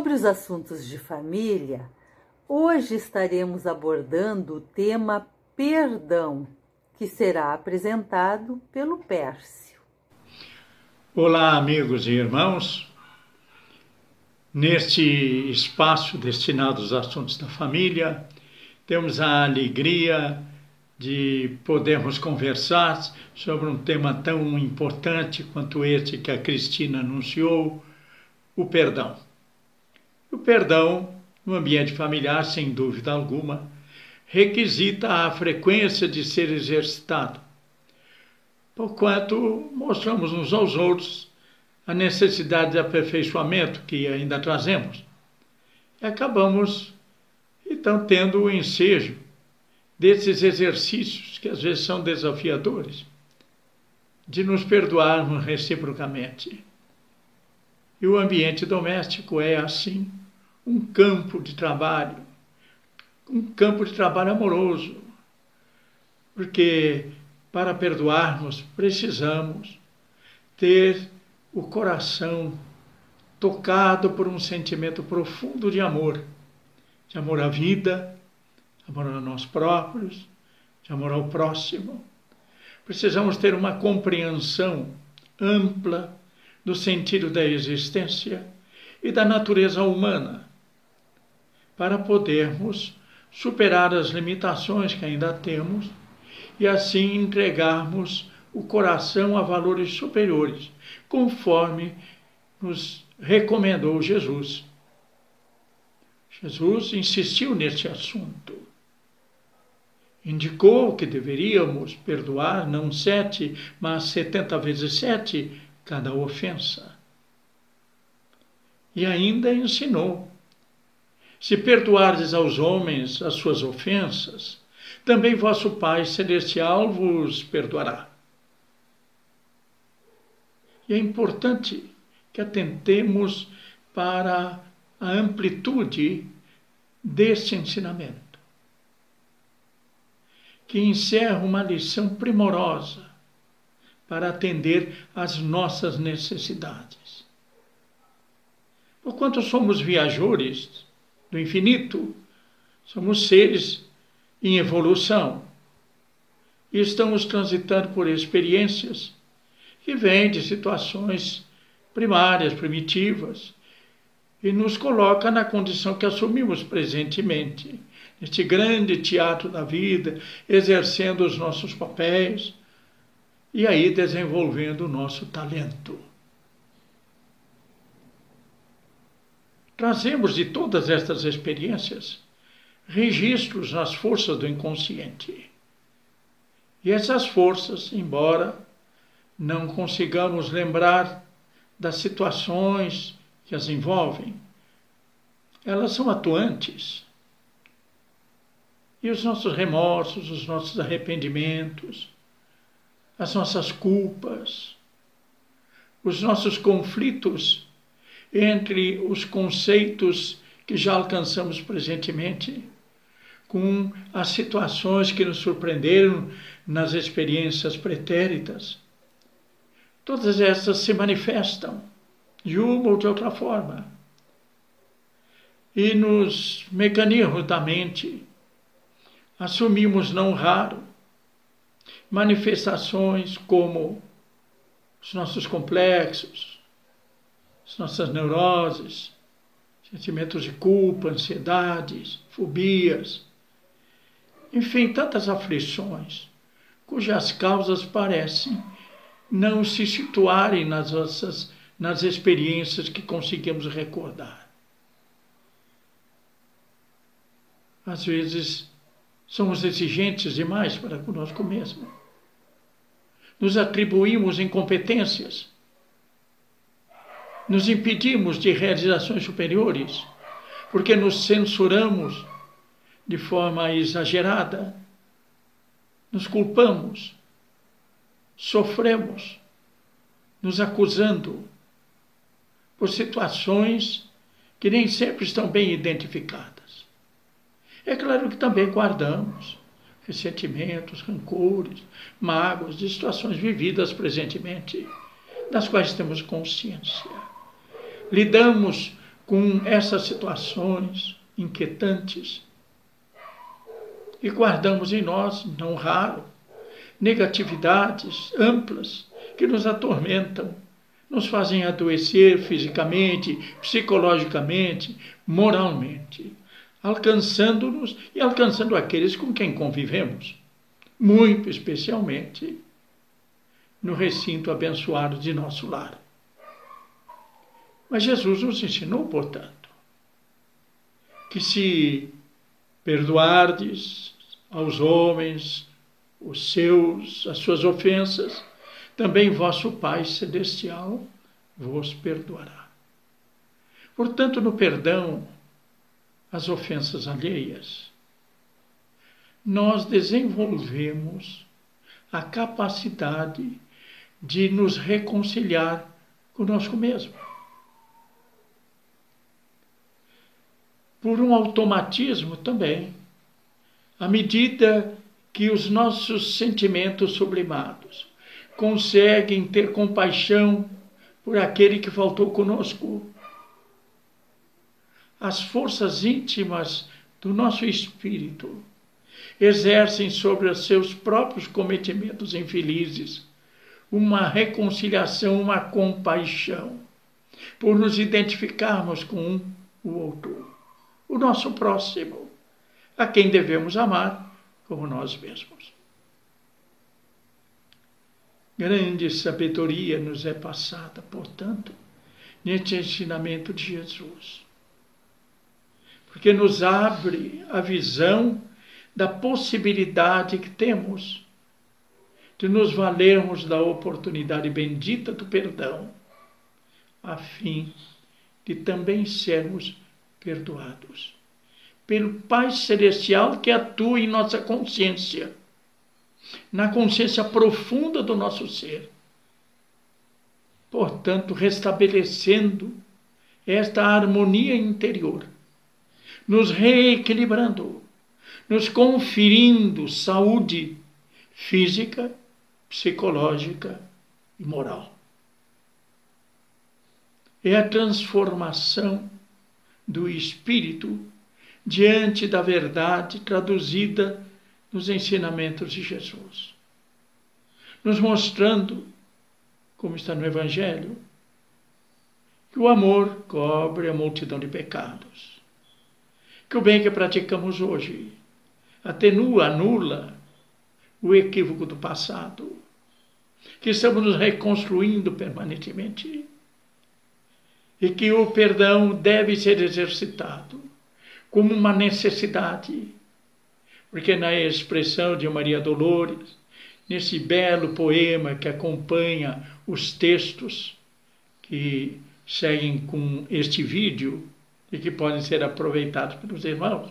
Sobre os assuntos de família, hoje estaremos abordando o tema perdão, que será apresentado pelo Pércio. Olá, amigos e irmãos. Neste espaço destinado aos assuntos da família, temos a alegria de podermos conversar sobre um tema tão importante quanto este que a Cristina anunciou, o perdão. O perdão, no ambiente familiar, sem dúvida alguma, requisita a frequência de ser exercitado, porquanto mostramos uns aos outros a necessidade de aperfeiçoamento que ainda trazemos. E acabamos, então, tendo o ensejo desses exercícios, que às vezes são desafiadores, de nos perdoarmos reciprocamente. E o ambiente doméstico é, assim, um campo de trabalho, um campo de trabalho amoroso, porque para perdoarmos precisamos ter o coração tocado por um sentimento profundo de amor, de amor à vida, amor a nós próprios, de amor ao próximo. Precisamos ter uma compreensão ampla do sentido da existência e da natureza humana, para podermos superar as limitações que ainda temos e assim entregarmos o coração a valores superiores, conforme nos recomendou Jesus. Jesus insistiu nesse assunto. Indicou que deveríamos perdoar não sete, mas setenta vezes sete cada ofensa. E ainda ensinou: se perdoardes aos homens as suas ofensas, também vosso Pai Celestial vos perdoará. E é importante que atentemos para a amplitude deste ensinamento, que encerra uma lição primorosa para atender às nossas necessidades. Porquanto somos viajores do infinito, somos seres em evolução e estamos transitando por experiências que vêm de situações primárias, primitivas, e nos coloca na condição que assumimos presentemente, neste grande teatro da vida, exercendo os nossos papéis, e aí desenvolvendo o nosso talento. Trazemos de todas estas experiências registros nas forças do inconsciente. E essas forças, embora não consigamos lembrar das situações que as envolvem, elas são atuantes. E os nossos remorsos, os nossos arrependimentos, as nossas culpas, os nossos conflitos entre os conceitos que já alcançamos presentemente com as situações que nos surpreenderam nas experiências pretéritas. Todas essas se manifestam de uma ou de outra forma. E nos mecanismos da mente assumimos não raro manifestações como os nossos complexos, as nossas neuroses, sentimentos de culpa, ansiedades, fobias, enfim, tantas aflições, cujas causas parecem não se situarem nas nossas nas experiências que conseguimos recordar. Às vezes somos exigentes demais para conosco mesmo nos atribuímos incompetências, nos impedimos de realizações superiores, porque nos censuramos de forma exagerada, nos culpamos, sofremos, nos acusando por situações que nem sempre estão bem identificadas. É claro que também guardamos ressentimentos, rancores, mágoas de situações vividas presentemente, das quais temos consciência. Lidamos com essas situações inquietantes e guardamos em nós, não raro, negatividades amplas que nos atormentam, nos fazem adoecer fisicamente, psicologicamente, moralmente, alcançando-nos e alcançando aqueles com quem convivemos, muito especialmente no recinto abençoado de nosso lar. Mas Jesus nos ensinou, portanto, que se perdoardes aos homens os seus, as suas ofensas, também vosso Pai celestial vos perdoará. Portanto, no perdão às ofensas alheias, nós desenvolvemos a capacidade de nos reconciliar conosco mesmo. Por um automatismo também, à medida que os nossos sentimentos sublimados conseguem ter compaixão por aquele que faltou conosco, as forças íntimas do nosso espírito exercem sobre os seus próprios cometimentos infelizes uma reconciliação, uma compaixão, por nos identificarmos com um, o outro, o nosso próximo, a quem devemos amar como nós mesmos. Grande sabedoria nos é passada, portanto, neste ensinamento de Jesus, porque nos abre a visão da possibilidade que temos de nos valermos da oportunidade bendita do perdão, a fim de também sermos perdoados pelo Pai Celestial que atua em nossa consciência, na consciência profunda do nosso ser. Portanto, restabelecendo esta harmonia interior, nos reequilibrando, nos conferindo saúde física, psicológica e moral. É a transformação do espírito diante da verdade traduzida nos ensinamentos de Jesus, nos mostrando, como está no Evangelho, que o amor cobre a multidão de pecados, que o bem que praticamos hoje atenua, anula o equívoco do passado, que estamos nos reconstruindo permanentemente e que o perdão deve ser exercitado como uma necessidade. Porque na expressão de Maria Dolores, nesse belo poema que acompanha os textos que seguem com este vídeo e que podem ser aproveitados pelos irmãos,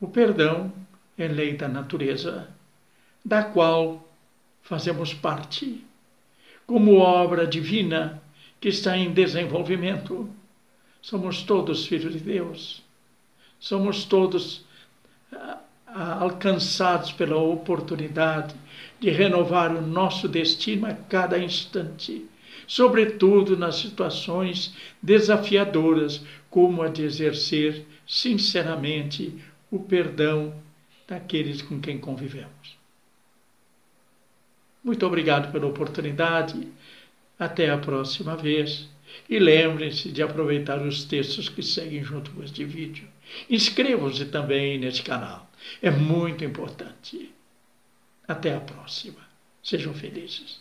o perdão é lei da natureza, da qual fazemos parte, como obra divina que está em desenvolvimento. Somos todos filhos de Deus, somos todos ah, ah, alcançados pela oportunidade de renovar o nosso destino a cada instante, sobretudo nas situações desafiadoras, como a de exercer sinceramente o perdão daqueles com quem convivemos. Muito obrigado pela oportunidade. Até a próxima vez. E lembrem-se de aproveitar os textos que seguem junto com este vídeo. Inscrevam-se também neste canal. É muito importante. Até a próxima. Sejam felizes.